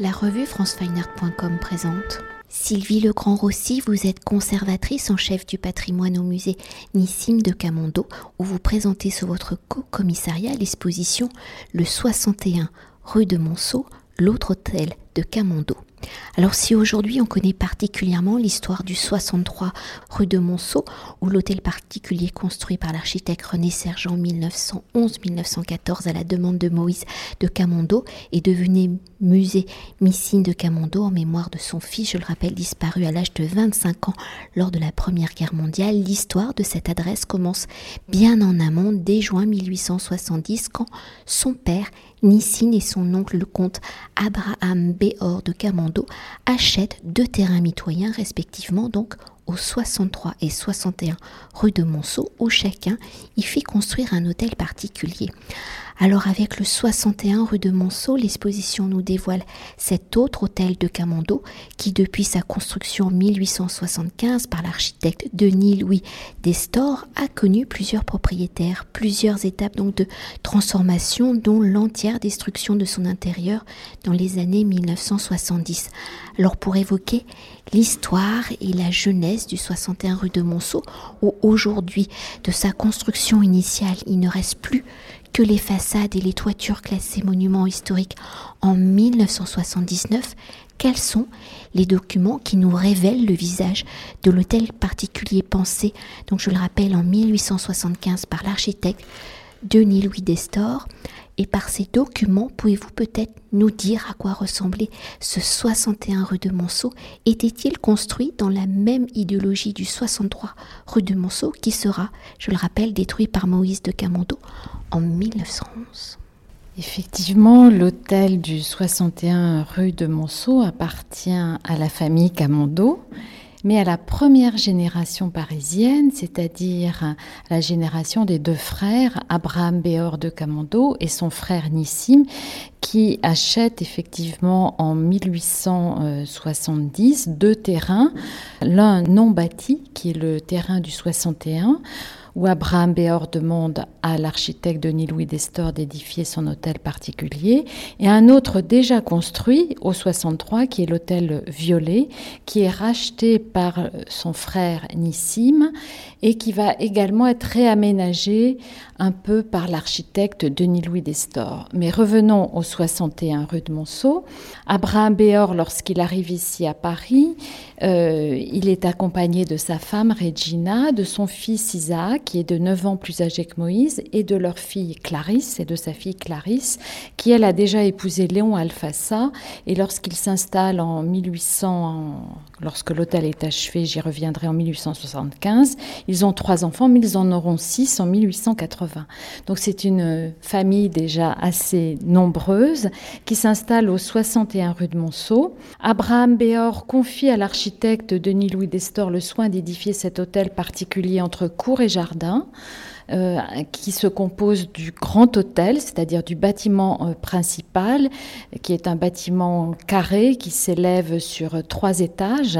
La revue francefineart.com présente Sylvie Legrand-Rossi, vous êtes conservatrice en chef du patrimoine au musée Nissim de Camondo, où vous présentez sous votre co-commissariat l'exposition Le 61 rue de Monceau, l'autre hôtel de Camondo. Alors si aujourd'hui on connaît particulièrement l'histoire du 63 rue de Monceau, où l'hôtel particulier construit par l'architecte René Sergent 1911-1914 à la demande de Moïse de Camondo est devenu musée Missine de Camondo en mémoire de son fils, je le rappelle, disparu à l'âge de 25 ans lors de la Première Guerre mondiale, l'histoire de cette adresse commence bien en amont dès juin 1870 quand son père Nissine et son oncle le comte Abraham Béor de Camando achètent deux terrains mitoyens respectivement donc au 63 et 61 rue de Monceau où chacun y fit construire un hôtel particulier. Alors avec le 61 rue de Monceau, l'exposition nous dévoile cet autre hôtel de Camondo qui depuis sa construction en 1875 par l'architecte Denis-Louis Destor a connu plusieurs propriétaires, plusieurs étapes donc de transformation dont l'entière destruction de son intérieur dans les années 1970. Alors pour évoquer l'histoire et la jeunesse du 61 rue de Monceau où aujourd'hui de sa construction initiale il ne reste plus que les façades et les toitures classées monuments historiques en 1979, quels sont les documents qui nous révèlent le visage de l'hôtel particulier pensé, donc je le rappelle en 1875 par l'architecte Denis Louis Destor. Et par ces documents, pouvez-vous peut-être nous dire à quoi ressemblait ce 61 rue de Monceau? Était-il construit dans la même idéologie du 63 rue de Monceau qui sera, je le rappelle, détruit par Moïse de Camondo en 1911 Effectivement, l'hôtel du 61 rue de Monceau appartient à la famille Camondo mais à la première génération parisienne, c'est-à-dire la génération des deux frères, Abraham Béor de Camondo et son frère Nissim, qui achètent effectivement en 1870 deux terrains, l'un non bâti, qui est le terrain du 61, où Abraham Béor demande à l'architecte Denis Louis Destor d'édifier son hôtel particulier, et un autre déjà construit au 63 qui est l'hôtel Violet, qui est racheté par son frère Nissim et qui va également être réaménagé un peu par l'architecte Denis Louis Destor. Mais revenons au 61 rue de Monceau. Abraham Béor, lorsqu'il arrive ici à Paris, euh, il est accompagné de sa femme Regina, de son fils Isaac, qui est de 9 ans plus âgé que Moïse, et de leur fille Clarisse, et de sa fille Clarisse, qui elle a déjà épousé Léon Alfassa. Et lorsqu'il s'installe en 1800, lorsque l'hôtel est achevé, j'y reviendrai en 1875, ils ont trois enfants, mais ils en auront six en 1880. Donc c'est une famille déjà assez nombreuse qui s'installe au 61 rue de Monceau. Abraham Béor confie à l'architecte Denis-Louis Destor le soin d'édifier cet hôtel particulier entre cour et jardin. Euh, qui se compose du grand hôtel, c'est-à-dire du bâtiment euh, principal, qui est un bâtiment carré qui s'élève sur trois étages.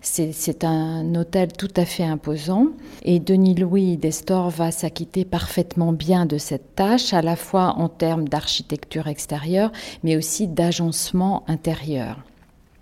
C'est un hôtel tout à fait imposant. Et Denis-Louis Destor va s'acquitter parfaitement bien de cette tâche, à la fois en termes d'architecture extérieure, mais aussi d'agencement intérieur.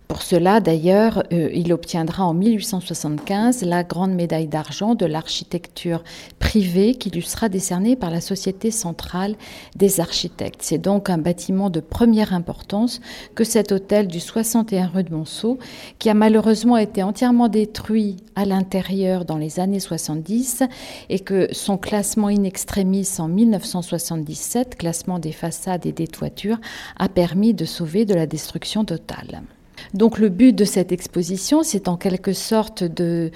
Pour cela, d'ailleurs, euh, il obtiendra en 1875 la grande médaille d'argent de l'architecture privée qui lui sera décernée par la Société centrale des architectes. C'est donc un bâtiment de première importance que cet hôtel du 61 rue de Monceau, qui a malheureusement été entièrement détruit à l'intérieur dans les années 70 et que son classement in extremis en 1977, classement des façades et des toitures, a permis de sauver de la destruction totale. Donc le but de cette exposition, c'est en quelque sorte de,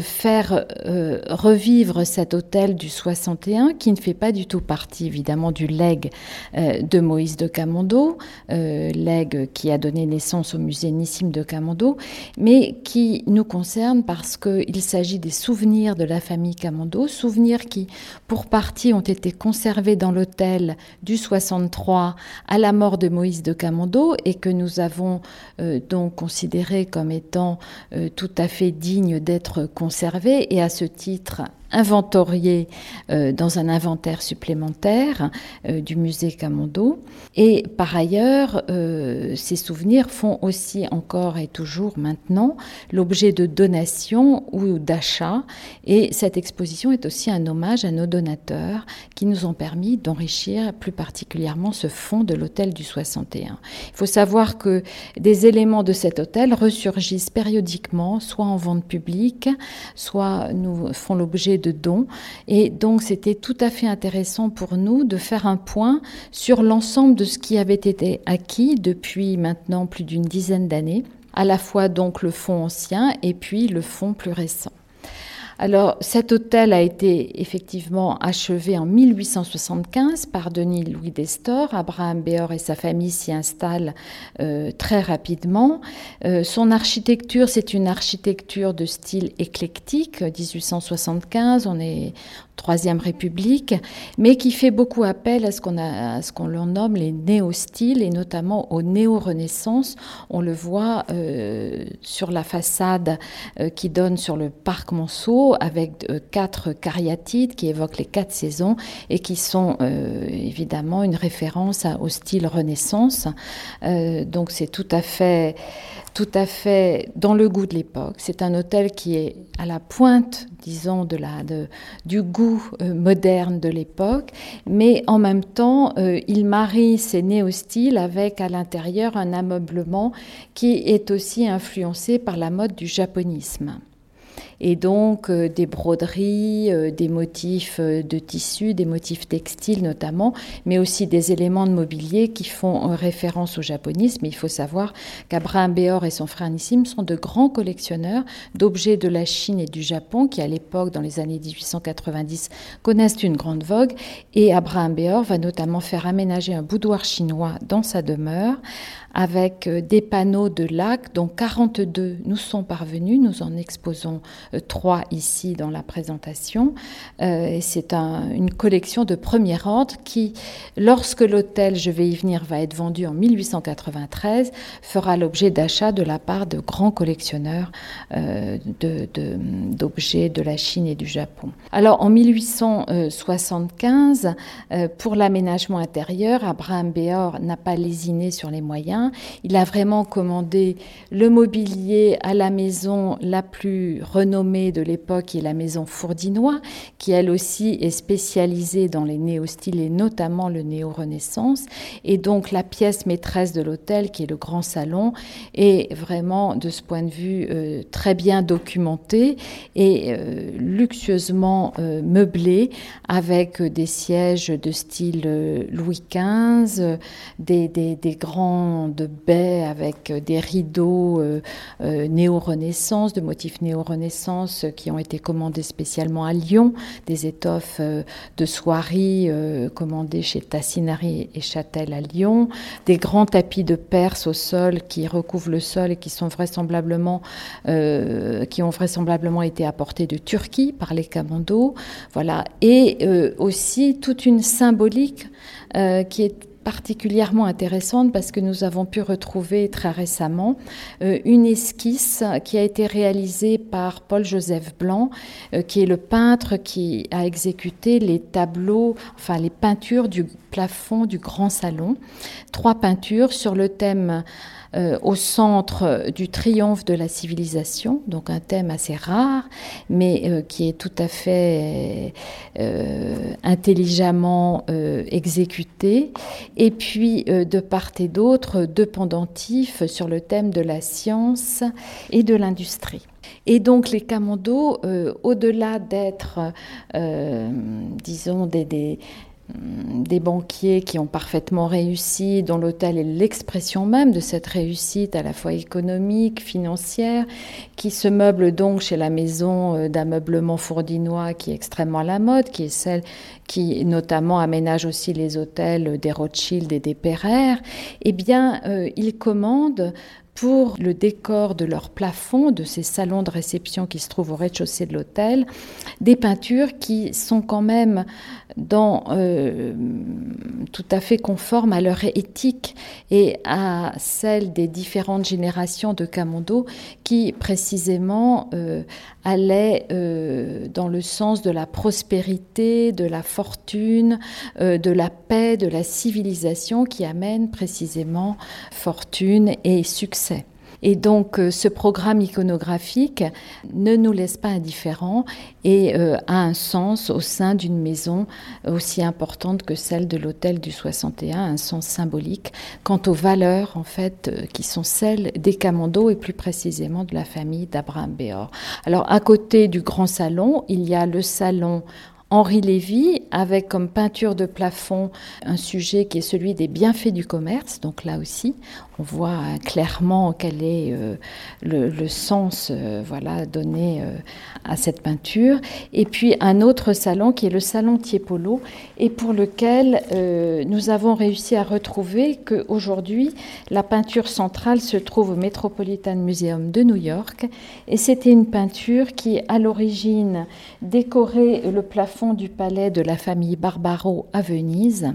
faire euh, revivre cet hôtel du 61 qui ne fait pas du tout partie évidemment du legs euh, de Moïse de Camondo, euh, legs qui a donné naissance au musée Nissim de Camondo, mais qui nous concerne parce qu'il s'agit des souvenirs de la famille Camondo, souvenirs qui pour partie ont été conservés dans l'hôtel du 63 à la mort de Moïse de Camondo et que nous avons donc considéré comme étant euh, tout à fait digne d'être conservé. Et à ce titre inventoriés dans un inventaire supplémentaire du musée Camondo. Et par ailleurs, ces souvenirs font aussi encore et toujours maintenant l'objet de donations ou d'achats. Et cette exposition est aussi un hommage à nos donateurs qui nous ont permis d'enrichir plus particulièrement ce fonds de l'hôtel du 61. Il faut savoir que des éléments de cet hôtel ressurgissent périodiquement, soit en vente publique, soit nous font l'objet de. Et donc c'était tout à fait intéressant pour nous de faire un point sur l'ensemble de ce qui avait été acquis depuis maintenant plus d'une dizaine d'années, à la fois donc le fonds ancien et puis le fonds plus récent. Alors cet hôtel a été effectivement achevé en 1875 par Denis Louis Destor. Abraham Béor et sa famille s'y installent euh, très rapidement. Euh, son architecture, c'est une architecture de style éclectique, 1875. On est Troisième République, mais qui fait beaucoup appel à ce qu'on a, ce qu'on nomme les néo-styles et notamment aux néo-renaissance. On le voit euh, sur la façade euh, qui donne sur le parc Monceau avec euh, quatre cariatides qui évoquent les quatre saisons et qui sont évidemment une référence au style Renaissance. donc c'est tout à fait tout à fait dans le goût de l'époque. C'est un hôtel qui est à la pointe, disons, de du goût euh, moderne de l'époque, mais en même temps, euh, il marie ses néo-styles avec à l'intérieur un ameublement qui est aussi influencé par la mode du japonisme et donc euh, des broderies, euh, des motifs euh, de tissu, des motifs textiles notamment, mais aussi des éléments de mobilier qui font référence au japonisme. Il faut savoir qu'Abraham Béor et son frère Nissim sont de grands collectionneurs d'objets de la Chine et du Japon qui, à l'époque, dans les années 1890, connaissent une grande vogue. Et Abraham Béor va notamment faire aménager un boudoir chinois dans sa demeure avec des panneaux de lac, dont 42 nous sont parvenus. Nous en exposons euh, trois ici dans la présentation. Euh, c'est une collection de premier ordre qui, lorsque l'hôtel, je vais y venir, va être vendu en 1893, fera l'objet d'achat de la part de grands collectionneurs euh, d'objets de, la Chine et du Japon. Alors en 1875, pour l'aménagement intérieur, Abraham Béor n'a pas lésiné sur les moyens. Il a vraiment commandé le mobilier à la maison la plus renommée de l'époque, qui est la maison Fourdinois, qui elle aussi est spécialisée dans les néo-styles et notamment le néo-renaissance. Et donc la pièce maîtresse de l'hôtel, qui est le grand salon, est vraiment de ce point de vue euh, très bien documentée et euh, luxueusement euh, meublée avec des sièges de style Louis XV, des, des, des grandes baies avec des rideaux néo-renaissance, de motifs néo-renaissance qui ont été commandées spécialement à Lyon, des étoffes euh, de soierie euh, commandées chez Tassinari et Châtel à Lyon, des grands tapis de Perse au sol qui recouvrent le sol et qui sont vraisemblablement, euh, qui ont vraisemblablement été apportés de Turquie par les commandos, voilà, et aussi toute une symbolique qui est particulièrement intéressante parce que nous avons pu retrouver très récemment euh, une esquisse qui a été réalisée par Paul-Joseph Blanc, euh, qui est le peintre qui a exécuté les tableaux, enfin les peintures du plafond du grand salon. Trois peintures sur le thème euh, au centre du triomphe de la civilisation, donc un thème assez rare, mais euh, qui est tout à fait euh, intelligemment exécuté. Et puis, de part et d'autre, deux pendentifs sur le thème de la science et de l'industrie. Et donc les commandos, au-delà d'être, disons, des, des banquiers qui ont parfaitement réussi, dont l'hôtel est l'expression même de cette réussite à la fois économique, financière, qui se meuble donc chez la maison euh, d'ameublement fourdinois qui est extrêmement à la mode, qui est celle qui notamment aménage aussi les hôtels des Rothschild et des Pereire, eh bien, euh, il commande pour le décor de leur plafond, de ces salons de réception qui se trouvent au rez-de-chaussée de l'hôtel, des peintures qui sont quand même euh, tout à fait conformes à leur éthique et à celle des différentes générations de Camondo qui précisément euh, allaient euh, dans le sens de la prospérité, de la fortune, de la paix, de la civilisation qui amène précisément fortune et succès. Et donc euh, ce programme iconographique ne nous laisse pas indifférents et euh, a un sens au sein d'une maison aussi importante que celle de l'hôtel du 61, un sens symbolique quant aux valeurs en fait euh, qui sont celles des Camondo et plus précisément de la famille d'Abraham Béor. Alors à côté du grand salon, il y a le salon Henri Lévy, avec comme peinture de plafond un sujet qui est celui des bienfaits du commerce. Donc là aussi, on voit clairement quel est euh, le, sens euh, voilà, donné euh, à cette peinture. Et puis un autre salon qui est le salon Tiepolo, et pour lequel nous avons réussi à retrouver qu'aujourd'hui, la peinture centrale se trouve au Metropolitan Museum de New York. Et c'était une peinture qui, à l'origine, décorait le plafond du palais de la famille Barbaro à Venise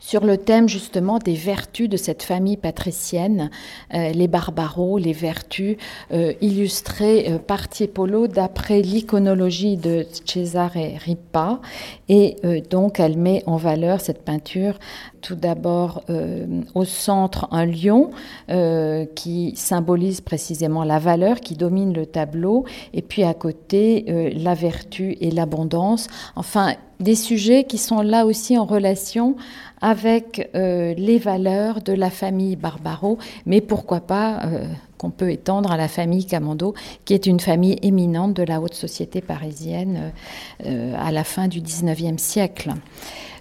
sur le thème justement des vertus de cette famille patricienne, euh, les barbaros, les vertus euh, illustrées euh, par Tiepolo d'après l'iconologie de Cesare Ripa. Et donc elle met en valeur cette peinture tout d'abord au centre un lion qui symbolise précisément la valeur qui domine le tableau, et puis à côté la vertu et l'abondance. Enfin, des sujets qui sont là aussi en relation avec euh, les valeurs de la famille Barbaro, mais pourquoi pas euh, qu'on peut étendre à la famille Camando, qui est une famille éminente de la haute société parisienne euh, à la fin du XIXe siècle.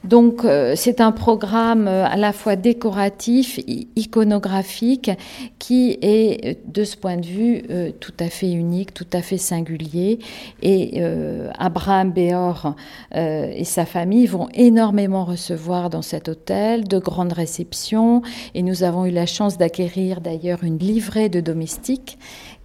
Donc euh, c'est un programme euh, à la fois décoratif, iconographique, qui est euh, de ce point de vue tout à fait unique, tout à fait singulier. Et Abraham Béor et sa famille vont énormément recevoir dans cet hôtel de grandes réceptions. Et nous avons eu la chance d'acquérir d'ailleurs une livrée de domestiques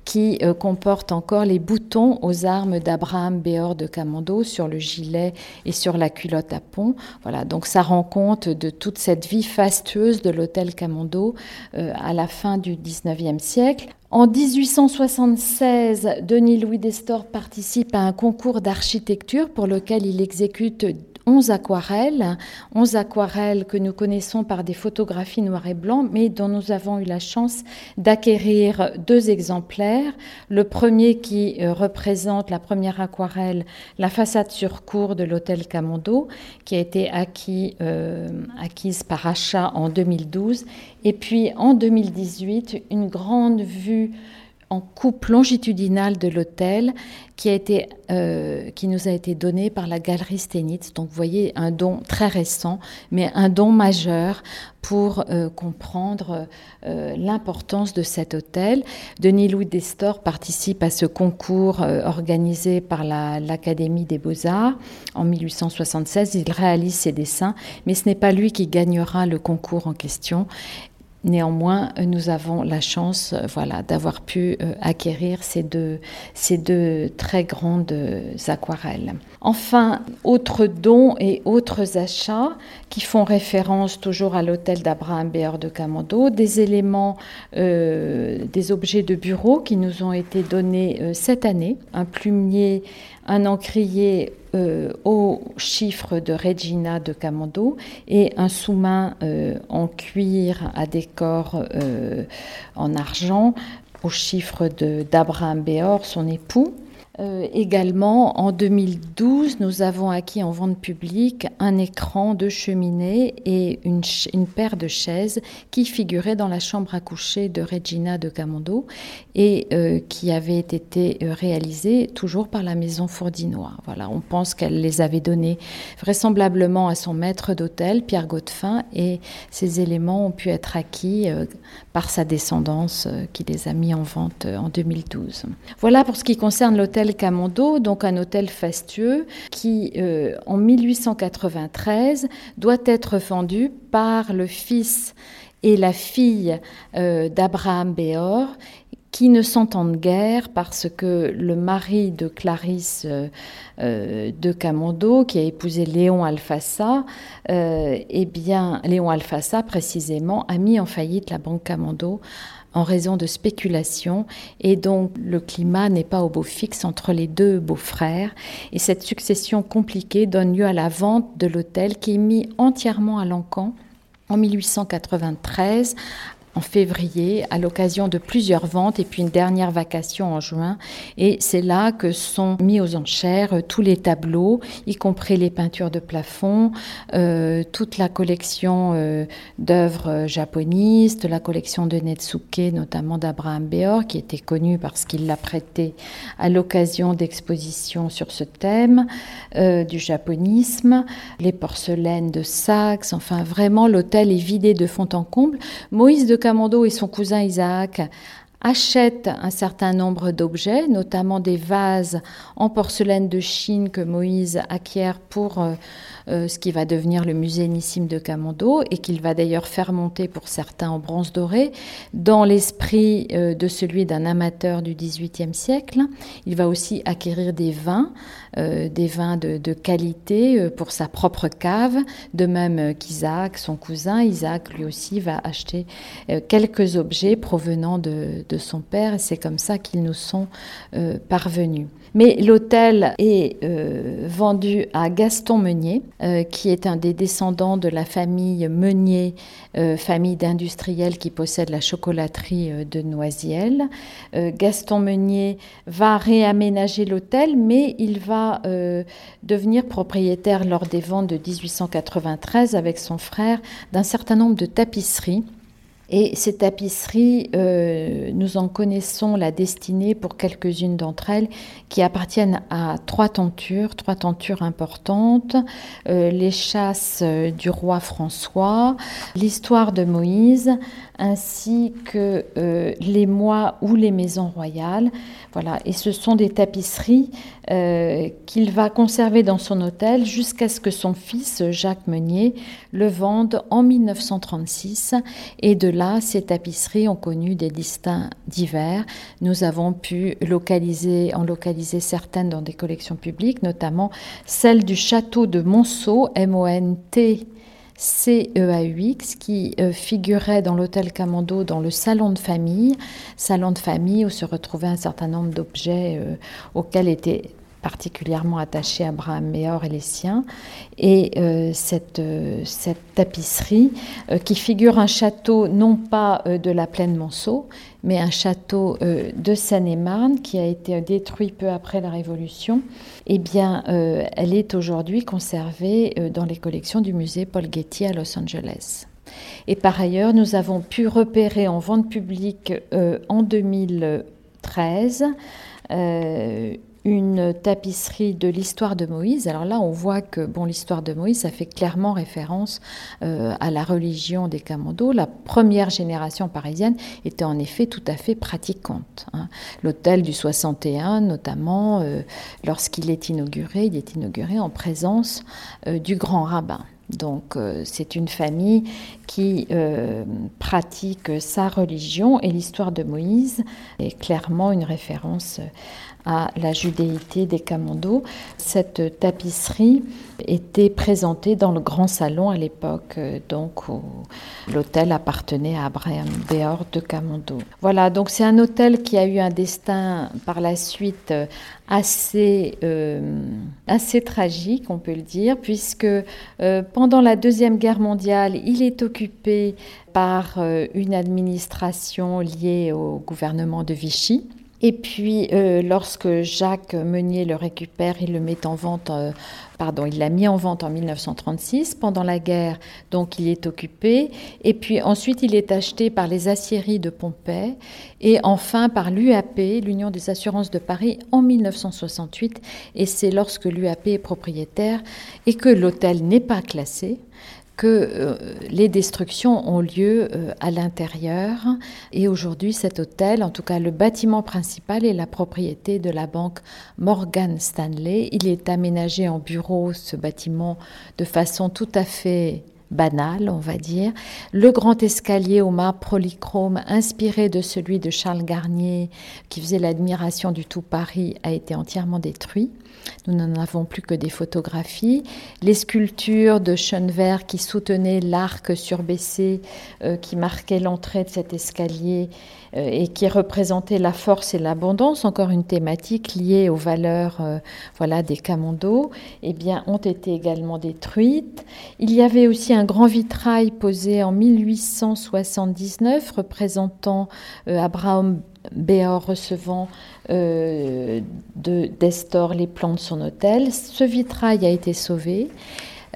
qui euh, comporte encore les boutons aux armes d'Abraham Béor de Camondo sur le gilet et sur la culotte à pont. Voilà, donc ça rend compte de toute cette vie fastueuse de l'hôtel Camondo euh, à la fin du 19e siècle. En 1876, Denis Louis Destor participe à un concours d'architecture pour lequel il exécute 11 aquarelles, 11 aquarelles que nous connaissons par des photographies noir et blanc, mais dont nous avons eu la chance d'acquérir deux exemplaires. Le premier qui euh, représente la première aquarelle, la façade sur cour de l'hôtel Camondo, qui a été euh, acquise par achat en 2012, et puis en 2018, une grande vue en coupe longitudinale de l'hôtel qui, euh, qui nous a été donné par la galerie Stenitz. Donc vous voyez un don très récent, mais un don majeur pour euh, comprendre euh, l'importance de cet hôtel. Denis Louis Destor participe à ce concours organisé par l'Académie des beaux-arts en 1876. Il réalise ses dessins, mais ce n'est pas lui qui gagnera le concours en question. Néanmoins, nous avons la chance voilà, d'avoir pu euh, acquérir ces deux, très grandes aquarelles. Enfin, autres dons et autres achats qui font référence toujours à l'hôtel d'Abraham Béor de Camondo, des éléments, euh, des objets de bureau qui nous ont été donnés euh, cette année, un plumier un encrier euh, au chiffre de Regina de Camondo et un sous-main euh, en cuir à décor euh, en argent au chiffre d'Abraham Béor, son époux. Euh, également, en 2012, nous avons acquis en vente publique un écran de cheminée et une, paire de chaises qui figuraient dans la chambre à coucher de Regina de Camondo et euh, qui avaient été euh, réalisées toujours par la maison Fourdinois. Voilà, on pense qu'elle les avait données vraisemblablement à son maître d'hôtel, Pierre Godefin, et ces éléments ont pu être acquis par sa descendance qui les a mis en vente en 2012. Voilà pour ce qui concerne l'hôtel Camondo, donc un hôtel fastueux qui, euh, en 1893, doit être vendu par le fils et la fille d'Abraham Béor qui ne s'entendent guère parce que le mari de Clarisse de Camondo, qui a épousé Léon Alfassa, eh bien, Léon Alfassa précisément, a mis en faillite la banque Camondo en raison de spéculation et donc le climat n'est pas au beau fixe entre les deux beaux-frères. Et cette succession compliquée donne lieu à la vente de l'hôtel qui est mis entièrement à l'encan en 1893 en février à l'occasion de plusieurs ventes et puis une dernière vacation en juin. Et c'est là que sont mis aux enchères euh, tous les tableaux, y compris les peintures de plafond, euh, toute la collection euh, d'œuvres japonistes, la collection de Netsuke, notamment d'Abraham Beor, qui était connu parce qu'il l'a prêté à l'occasion d'expositions sur ce thème du japonisme, les porcelaines de Saxe, enfin vraiment l'hôtel est vidé de fond en comble. Moïse de Et son cousin Isaac achètent un certain nombre d'objets, notamment des vases en porcelaine de Chine que Moïse acquiert pour euh, euh, ce qui va devenir le musée Nissim de Camando et qu'il va d'ailleurs faire monter pour certains en bronze doré dans l'esprit euh, de celui d'un amateur du XVIIIe siècle. Il va aussi acquérir des vins, des vins de, qualité pour sa propre cave, de même qu'Isaac, son cousin. Isaac lui aussi va acheter quelques objets provenant de, de son père et c'est comme ça qu'ils nous sont parvenus. Mais l'hôtel est euh, vendu à Gaston Meunier, euh, qui est un des descendants de la famille Meunier, euh, famille d'industriels qui possède la chocolaterie de Noisiel. Gaston Meunier va réaménager l'hôtel, mais il va devenir propriétaire lors des ventes de 1893 avec son frère d'un certain nombre de tapisseries et ces tapisseries, euh, nous en connaissons la destinée pour quelques-unes d'entre elles qui appartiennent à trois tentures, trois tentures importantes, euh, les chasses euh, du roi François, l'histoire de Moïse, ainsi que les mois ou les maisons royales. Voilà, et ce sont des tapisseries qu'il va conserver dans son hôtel jusqu'à ce que son fils Jacques Meunier le vende en 1936 et de là, ces tapisseries ont connu des destins divers. Nous avons pu localiser, en localiser certaines dans des collections publiques, notamment celle du château de Monceau, M-O-N-T. C-E-A-U-X, qui euh, figurait dans l'hôtel Camando dans le salon de famille, salon de famille où se retrouvaient un certain nombre d'objets euh, auxquels étaient particulièrement attaché à Abraham Meor et les siens. Et euh, cette, tapisserie, qui figure un château non pas de la plaine Monceau, mais un château de Seine-et-Marne qui a été détruit peu après la Révolution, eh bien, elle est aujourd'hui conservée dans les collections du musée Paul Getty à Los Angeles. Et par ailleurs, nous avons pu repérer en vente publique en 2013 une tapisserie de l'histoire de Moïse. Alors là, on voit que bon, l'histoire de Moïse, ça fait clairement référence euh, à la religion des Camandos. La première génération parisienne était en effet tout à fait pratiquante. Hein. L'hôtel du 61, notamment, euh, lorsqu'il est inauguré, il est inauguré en présence euh, du grand rabbin. Donc c'est une famille qui pratique sa religion et l'histoire de Moïse est clairement une référence à la judéité des Camandos. Cette tapisserie était présentée dans le grand salon à l'époque, euh, donc où l'hôtel appartenait à Abraham Béor de Camando. Voilà, donc c'est un hôtel qui a eu un destin par la suite euh, assez, euh, assez tragique, on peut le dire, puisque pendant la Deuxième Guerre mondiale, il est occupé par une administration liée au gouvernement de Vichy. Et puis, euh, lorsque Jacques Meunier le récupère, il le met en vente, euh, il l'a mis en vente en 1936. Pendant la guerre, donc il est occupé. Et puis ensuite, il est acheté par les aciéries de Pompey et enfin par l'UAP, l'Union des assurances de Paris, en 1968. Et c'est lorsque l'UAP est propriétaire et que l'hôtel n'est pas classé que euh, les destructions ont lieu euh, à l'intérieur. Et aujourd'hui, cet hôtel, en tout cas le bâtiment principal, est la propriété de la banque Morgan Stanley. Il est aménagé en bureau, ce bâtiment, de façon tout à fait banal, on va dire. Le grand escalier au marbre polychrome, inspiré de celui de Charles Garnier, qui faisait l'admiration du tout Paris, a été entièrement détruit. Nous n'en avons plus que des photographies. Les sculptures de Schönberg qui soutenaient l'arc surbaissé euh, qui marquait l'entrée de cet escalier euh, et qui représentait la force et l'abondance, encore une thématique liée aux valeurs euh, voilà, des Camondo, eh bien, ont été également détruites. Il y avait aussi un grand vitrail posé en 1879 représentant Abraham Béor recevant euh, d'Estor les plans de son hôtel. Ce vitrail a été sauvé.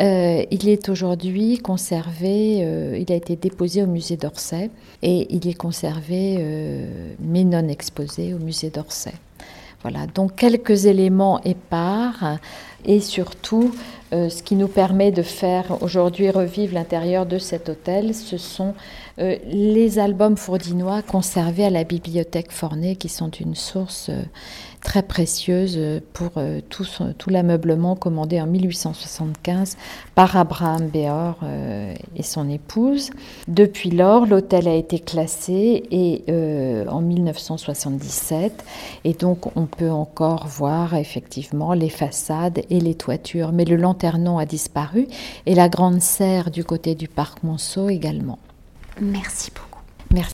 Euh, il est aujourd'hui conservé, euh, il a été déposé au musée d'Orsay et il est conservé mais non exposé au musée d'Orsay. Voilà, donc quelques éléments épars et surtout euh, ce qui nous permet de faire aujourd'hui revivre l'intérieur de cet hôtel, ce sont euh, les albums fourdinois conservés à la bibliothèque Fornay qui sont une source euh, très précieuse pour tout, tout l'ameublement commandé en 1875 par Abraham Béor et son épouse. Depuis lors, l'hôtel a été classé et, en 1977 et donc on peut encore voir effectivement les façades et les toitures, mais le lanternon a disparu et la grande serre du côté du parc Monceau également. Merci beaucoup.